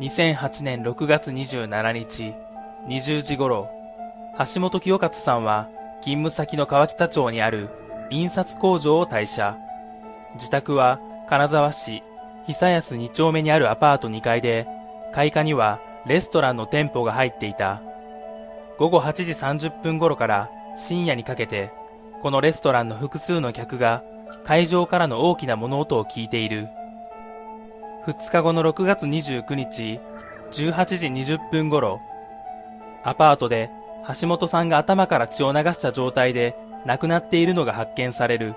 2008年6月27日20時頃、橋本清勝さんは勤務先の川北町にある印刷工場を退社。自宅は金沢市久安2丁目にあるアパート2階で、開花にはレストランの店舗が入っていた。午後8時30分頃から深夜にかけて、このレストランの複数の客が会場からの大きな物音を聞いている。2日後の6月29日、18時20分頃、アパートで橋本さんが頭から血を流した状態で亡くなっているのが発見される。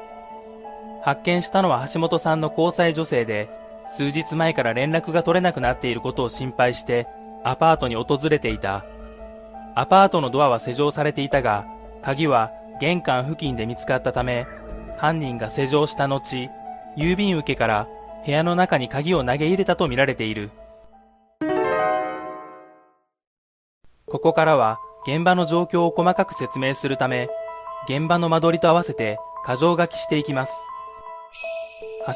発見したのは橋本さんの交際女性で、数日前から連絡が取れなくなっていることを心配してアパートに訪れていた。アパートのドアは施錠されていたが、鍵は玄関付近で見つかったため、犯人が施錠した後、郵便受けから部屋の中に鍵を投げ入れたとみられている。ここからは現場の状況を細かく説明するため、現場の間取りと合わせて箇条書きしていきます。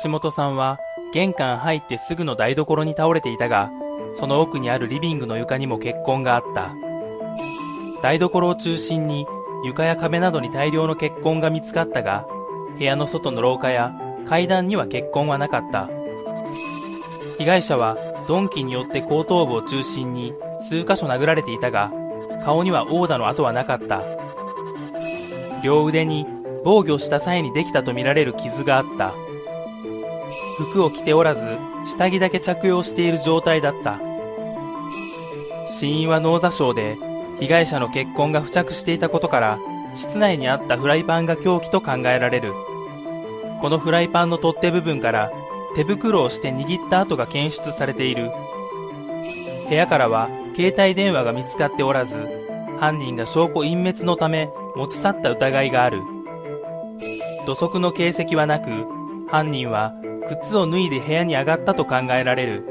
橋本さんは玄関入ってすぐの台所に倒れていたが、その奥にあるリビングの床にも血痕があった。台所を中心に床や壁などに大量の血痕が見つかったが、部屋の外の廊下や階段には血痕はなかった。被害者は鈍器によって後頭部を中心に数箇所殴られていたが、顔には殴打の跡はなかった。両腕に防御した際にできたとみられる傷があった。服を着ておらず、下着だけ着用している状態だった。死因は脳挫傷で、被害者の血痕が付着していたことから、室内にあったフライパンが凶器と考えられる。このフライパンの取っ手部分から手袋をして握った跡が検出されている。部屋からは携帯電話が見つかっておらず、犯人が証拠隠滅のため持ち去った疑いがある。土足の形跡はなく、犯人は靴を脱いで部屋に上がったと考えられる。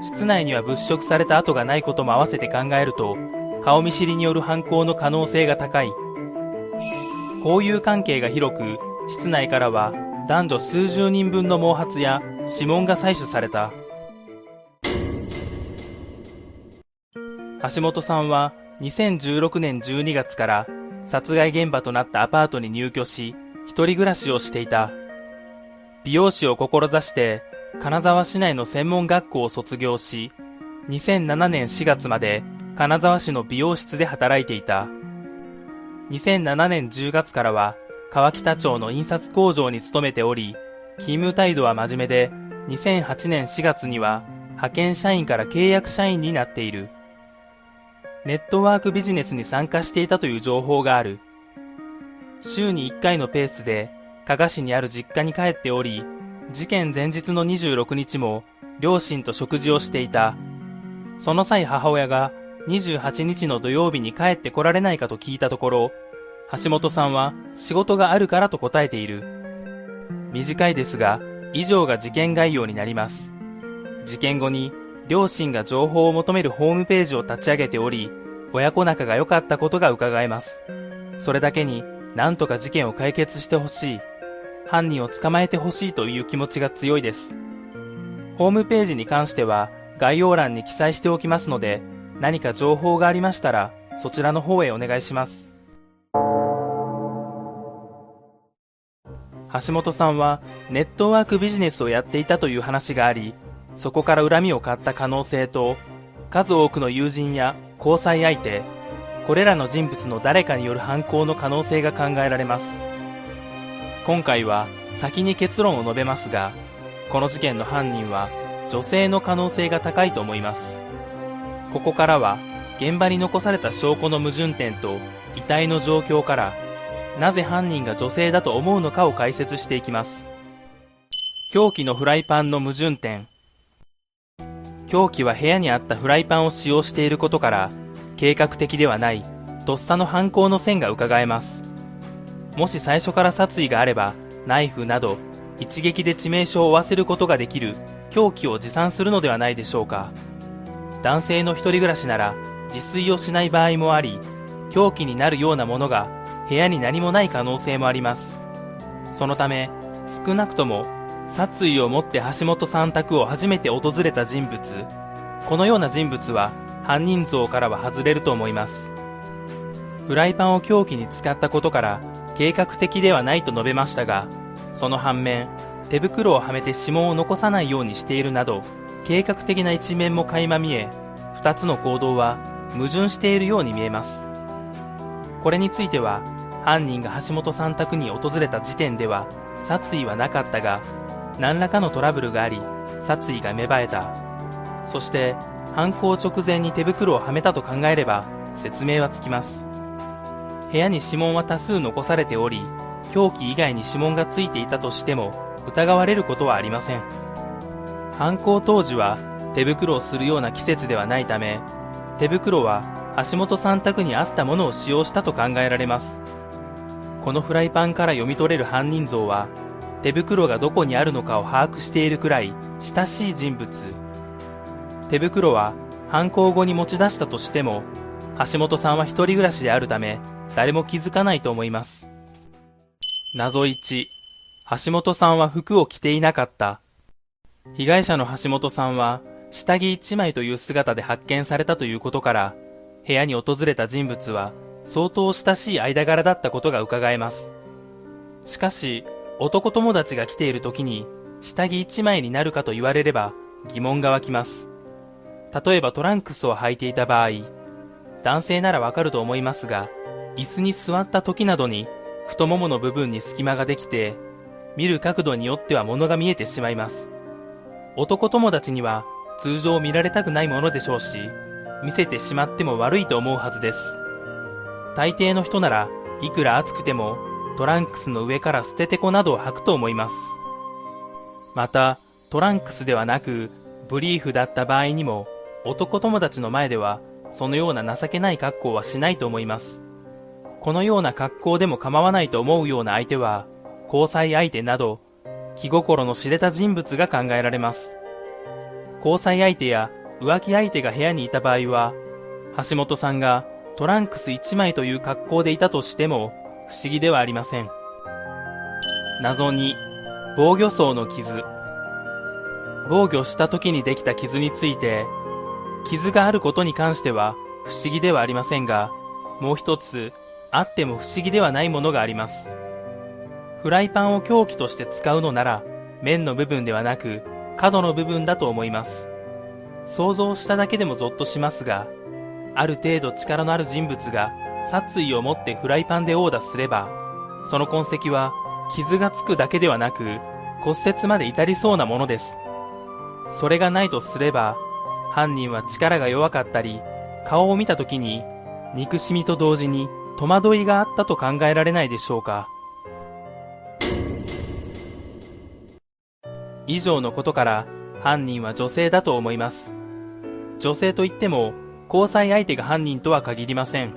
室内には物色された跡がないことも合わせて考えると、顔見知りによる犯行の可能性が高い。交友関係が広く、室内からは男女数十人分の毛髪や指紋が採取された。橋本さんは2016年12月から殺害現場となったアパートに入居し、一人暮らしをしていた。美容師を志して金沢市内の専門学校を卒業し、2007年4月まで金沢市の美容室で働いていた。2007年10月からは川北町の印刷工場に勤めており、勤務態度は真面目で、2008年4月には派遣社員から契約社員になっている。ネットワークビジネスに参加していたという情報がある。週に1回のペースで加賀市にある実家に帰っており、事件前日の26日も両親と食事をしていた。その際母親が28日の土曜日に帰ってこられないかと聞いたところ、橋本さんは仕事があるからと答えている。短いですが、以上が事件概要になります。事件後に両親が情報を求めるホームページを立ち上げており、親子仲が良かったことが伺えます。それだけに、なんとか事件を解決してほしい。犯人を捕まえてほしいという気持ちが強いです。ホームページに関しては概要欄に記載しておきますので、何か情報がありましたら、そちらの方へお願いします。橋本さんはネットワークビジネスをやっていたという話があり、そこから恨みを買った可能性と、数多くの友人や交際相手、これらの人物の誰かによる犯行の可能性が考えられます。今回は先に結論を述べますが、この事件の犯人は女性の可能性が高いと思います。ここからは現場に残された証拠の矛盾点と遺体の状況からなぜ犯人が女性だと思うのかを解説していきます。凶器のフライパンの矛盾点。凶器は部屋にあったフライパンを使用していることから、計画的ではない、とっさの犯行の線が伺えます。もし最初から殺意があれば、ナイフなど、一撃で致命傷を負わせることができる凶器を持参するのではないでしょうか。男性の一人暮らしなら、自炊をしない場合もあり、凶器になるようなものが部屋に何もない可能性もあります。そのため、少なくとも殺意を持って橋本さん宅を初めて訪れた人物、このような人物は犯人像からは外れると思いますフライパンを凶器に使ったことから計画的ではないと述べましたがその反面手袋をはめて指紋を残さないようにしているなど計画的な一面も垣間見え2つの行動は矛盾しているように見えますこれについては犯人が橋本さん宅に訪れた時点では殺意はなかったが何らかのトラブルがあり殺意が芽生えた。そして犯行直前に手袋をはめたと考えれば説明はつきます。部屋に指紋は多数残されており凶器以外に指紋がついていたとしても疑われることはありません。犯行当時は手袋をするような季節ではないため手袋は橋本さん宅にあったものを使用したと考えられます。このフライパンから読み取れる犯人像は手袋がどこにあるのかを把握しているくらい親しい人物。手袋は犯行後に持ち出したとしても橋本さんは一人暮らしであるため誰も気づかないと思います。謎1橋本さんは服を着ていなかった。被害者の橋本さんは下着1枚という姿で発見されたということから部屋に訪れた人物は相当親しい間柄だったことが伺えます。しかし男友達が来ている時に下着1枚になるかと言われれば疑問が湧きます。例えばトランクスを履いていた場合男性ならわかると思いますが椅子に座った時などに太ももの部分に隙間ができて見る角度によっては物が見えてしまいます。男友達には通常見られたくないものでしょうし見せてしまっても悪いと思うはずです。大抵の人ならいくら暑くてもトランクスの上から捨ててこなどを履くと思います。またトランクスではなくブリーフだった場合にも男友達の前ではそのような情けない格好はしないと思います。このような格好でも構わないと思うような相手は交際相手など気心の知れた人物が考えられます。交際相手や浮気相手が部屋にいた場合は橋本さんがトランクス1枚という格好でいたとしても不思議ではありません。謎2防御層の傷。防御した時にできた傷について傷があることに関しては不思議ではありませんがもう一つあっても不思議ではないものがあります。フライパンを凶器として使うのなら面の部分ではなく角の部分だと思います。想像しただけでもゾッとしますがある程度力のある人物が殺意を持ってフライパンで殴打すればその痕跡は傷がつくだけではなく骨折まで至りそうなものです。それがないとすれば犯人は力が弱かったり顔を見た時に憎しみと同時に戸惑いがあったと考えられないでしょうか。以上のことから犯人は女性だと思います。女性といっても交際相手が犯人とは限りません。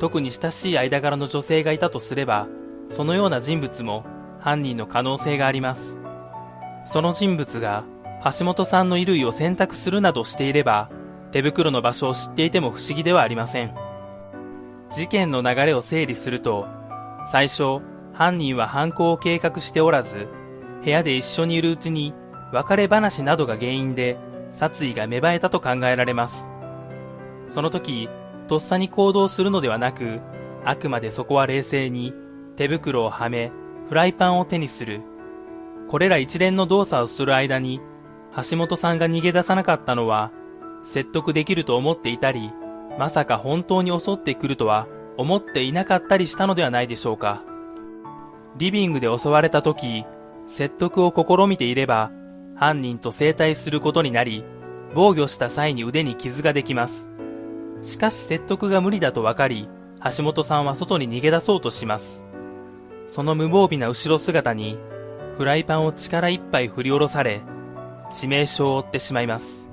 特に親しい間柄の女性がいたとすればそのような人物も犯人の可能性があります。その人物が橋本さんの衣類を洗濯するなどしていれば手袋の場所を知っていても不思議ではありません。事件の流れを整理すると最初犯人は犯行を計画しておらず部屋で一緒にいるうちに別れ話などが原因で殺意が芽生えたと考えられます。その時とっさに行動するのではなくあくまでそこは冷静に手袋をはめフライパンを手にする。これら一連の動作をする間に橋本さんが逃げ出さなかったのは説得できると思っていたりまさか本当に襲ってくるとは思っていなかったりしたのではないでしょうか。リビングで襲われた時説得を試みていれば犯人と整体することになり防御した際に腕に傷ができます。しかし説得が無理だと分かり橋本さんは外に逃げ出そうとします。その無防備な後ろ姿にフライパンを力いっぱい振り下ろされ致命傷を負ってしまいます。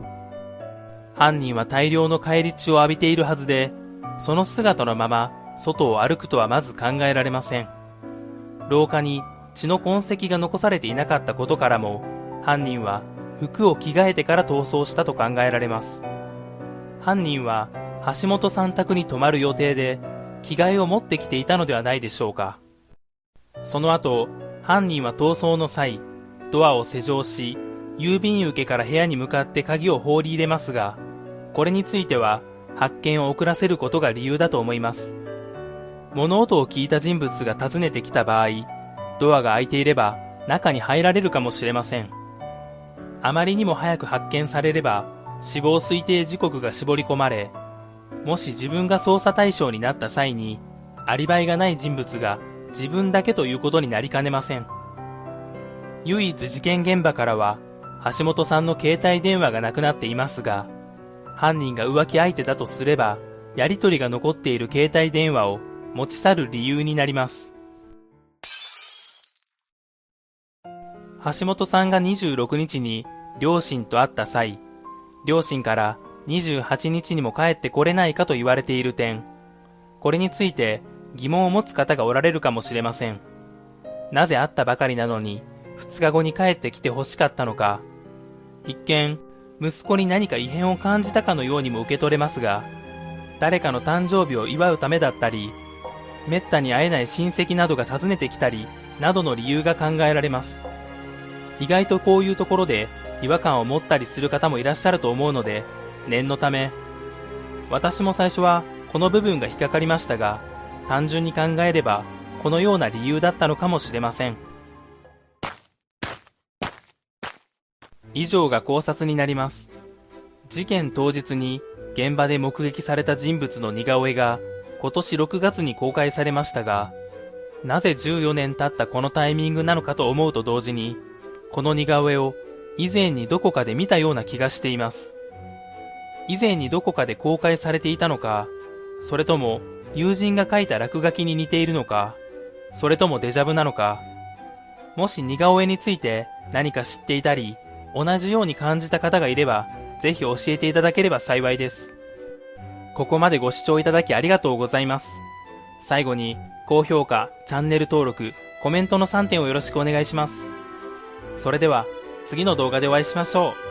犯人は大量の返り血を浴びているはずでその姿のまま外を歩くとはまず考えられません。廊下に血の痕跡が残されていなかったことからも犯人は服を着替えてから逃走したと考えられます。犯人は橋本さん宅に泊まる予定で着替えを持ってきていたのではないでしょうかその後犯人は逃走の際ドアを施錠し郵便受けから部屋に向かって鍵を放り入れますが、これについては発見を遅らせることが理由だと思います。物音を聞いた人物が訪ねてきた場合、ドアが開いていれば中に入られるかもしれません。あまりにも早く発見されれば死亡推定時刻が絞り込まれ、もし自分が捜査対象になった際にアリバイがない人物が自分だけということになりかねません。唯一事件現場からは橋本さんの携帯電話がなくなっていますが、犯人が浮気相手だとすれば、やりとりが残っている携帯電話を持ち去る理由になります。橋本さんが26日に両親と会った際、両親から28日にも帰ってこれないかと言われている点、これについて疑問を持つ方がおられるかもしれません。なぜ会ったばかりなのに2日後に帰ってきて欲しかったのか、一見、息子に何か異変を感じたかのようにも受け取れますが、誰かの誕生日を祝うためだったり、めったに会えない親戚などが訪ねてきたり、などの理由が考えられます。意外とこういうところで違和感を持ったりする方もいらっしゃると思うので、念のため、私も最初はこの部分が引っかかりましたが、単純に考えれば、このような理由だったのかもしれません。以上が考察になります。事件当日に現場で目撃された人物の似顔絵が今年6月に公開されましたが、なぜ14年経ったこのタイミングなのかと思うと同時に、この似顔絵を以前にどこかで見たような気がしています。以前にどこかで公開されていたのか、それとも友人が描いた落書きに似ているのか、それともデジャブなのか、もし似顔絵について何か知っていたり、同じように感じた方がいれば、ぜひ教えていただければ幸いです。ここまでご視聴いただきありがとうございます。最後に、高評価、チャンネル登録、コメントの3点をよろしくお願いします。それでは、次の動画でお会いしましょう。